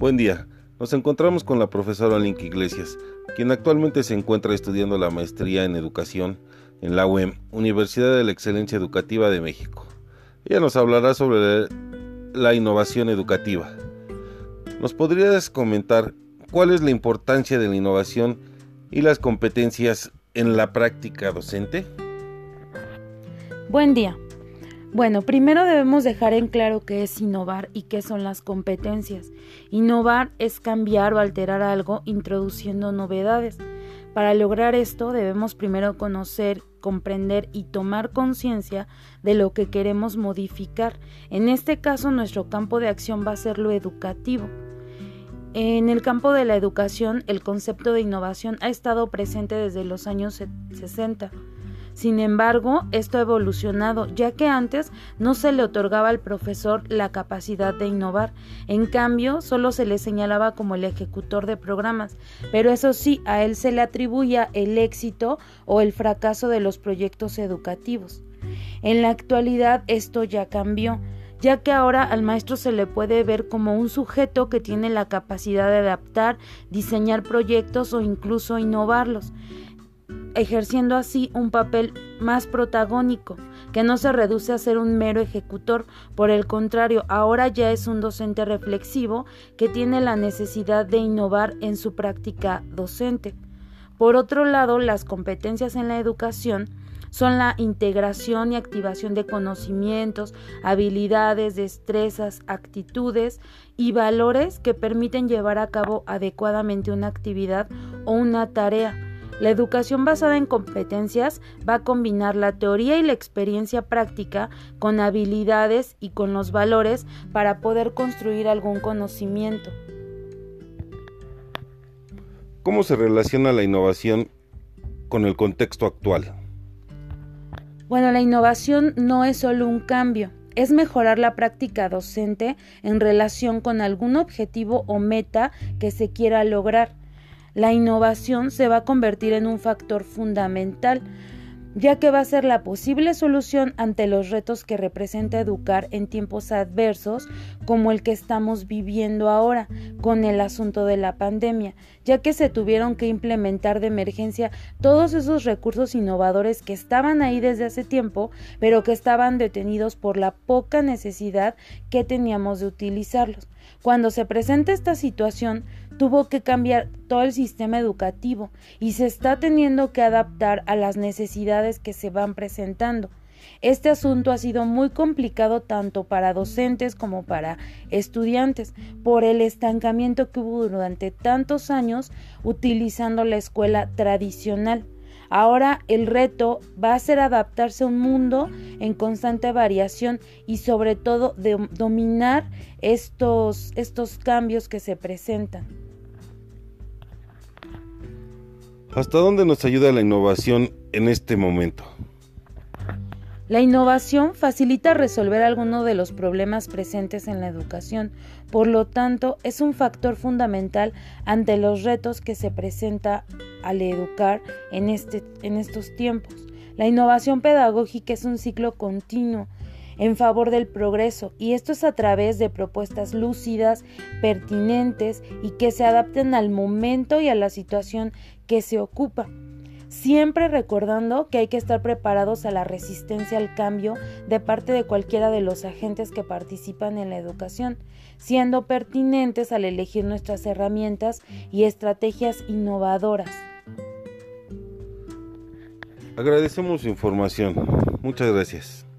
Buen día. Nos encontramos con la profesora Link Iglesias, quien actualmente se encuentra estudiando la maestría en educación en la UEM, Universidad de la Excelencia Educativa de México. Ella nos hablará sobre la innovación educativa. ¿Nos podrías comentar cuál es la importancia de la innovación y las competencias en la práctica docente? Buen día. Bueno, primero debemos dejar en claro qué es innovar y qué son las competencias. Innovar es cambiar o alterar algo introduciendo novedades. Para lograr esto debemos primero conocer, comprender y tomar conciencia de lo que queremos modificar. En este caso nuestro campo de acción va a ser lo educativo. En el campo de la educación el concepto de innovación ha estado presente desde los años 60 sin embargo, esto ha evolucionado, ya que antes no se le otorgaba al profesor la capacidad de innovar, en cambio, solo se le señalaba como el ejecutor de programas, pero eso sí, a él se le atribuía el éxito o el fracaso de los proyectos educativos. En la actualidad esto ya cambió ya que ahora al maestro se le puede ver como un sujeto que tiene la capacidad de adaptar, diseñar proyectos o incluso innovarlos ejerciendo así un papel más protagónico, que no se reduce a ser un mero ejecutor, por el contrario, ahora ya es un docente reflexivo que tiene la necesidad de innovar en su práctica docente. Por otro lado, las competencias en la educación son la integración y activación de conocimientos, habilidades, destrezas, actitudes y valores que permiten llevar a cabo adecuadamente una actividad o una tarea la educación basada en competencias va a combinar la teoría y la experiencia práctica con habilidades y con los valores para poder construir algún conocimiento. ¿Cómo se relaciona la innovación con el contexto actual? Bueno, la innovación no es solo un cambio, es mejorar la práctica docente en relación con algún objetivo o meta que se quiera lograr la innovación se va a convertir en un factor fundamental, ya que va a ser la posible solución ante los retos que representa educar en tiempos adversos como el que estamos viviendo ahora con el asunto de la pandemia, ya que se tuvieron que implementar de emergencia todos esos recursos innovadores que estaban ahí desde hace tiempo, pero que estaban detenidos por la poca necesidad que teníamos de utilizarlos. Cuando se presenta esta situación, tuvo que cambiar todo el sistema educativo y se está teniendo que adaptar a las necesidades que se van presentando. Este asunto ha sido muy complicado tanto para docentes como para estudiantes por el estancamiento que hubo durante tantos años utilizando la escuela tradicional. Ahora el reto va a ser adaptarse a un mundo en constante variación y sobre todo dominar estos, estos cambios que se presentan. ¿Hasta dónde nos ayuda la innovación en este momento? La innovación facilita resolver algunos de los problemas presentes en la educación, por lo tanto es un factor fundamental ante los retos que se presenta al educar en, este, en estos tiempos. La innovación pedagógica es un ciclo continuo en favor del progreso y esto es a través de propuestas lúcidas, pertinentes y que se adapten al momento y a la situación que se ocupa siempre recordando que hay que estar preparados a la resistencia al cambio de parte de cualquiera de los agentes que participan en la educación, siendo pertinentes al elegir nuestras herramientas y estrategias innovadoras. Agradecemos su información. Muchas gracias.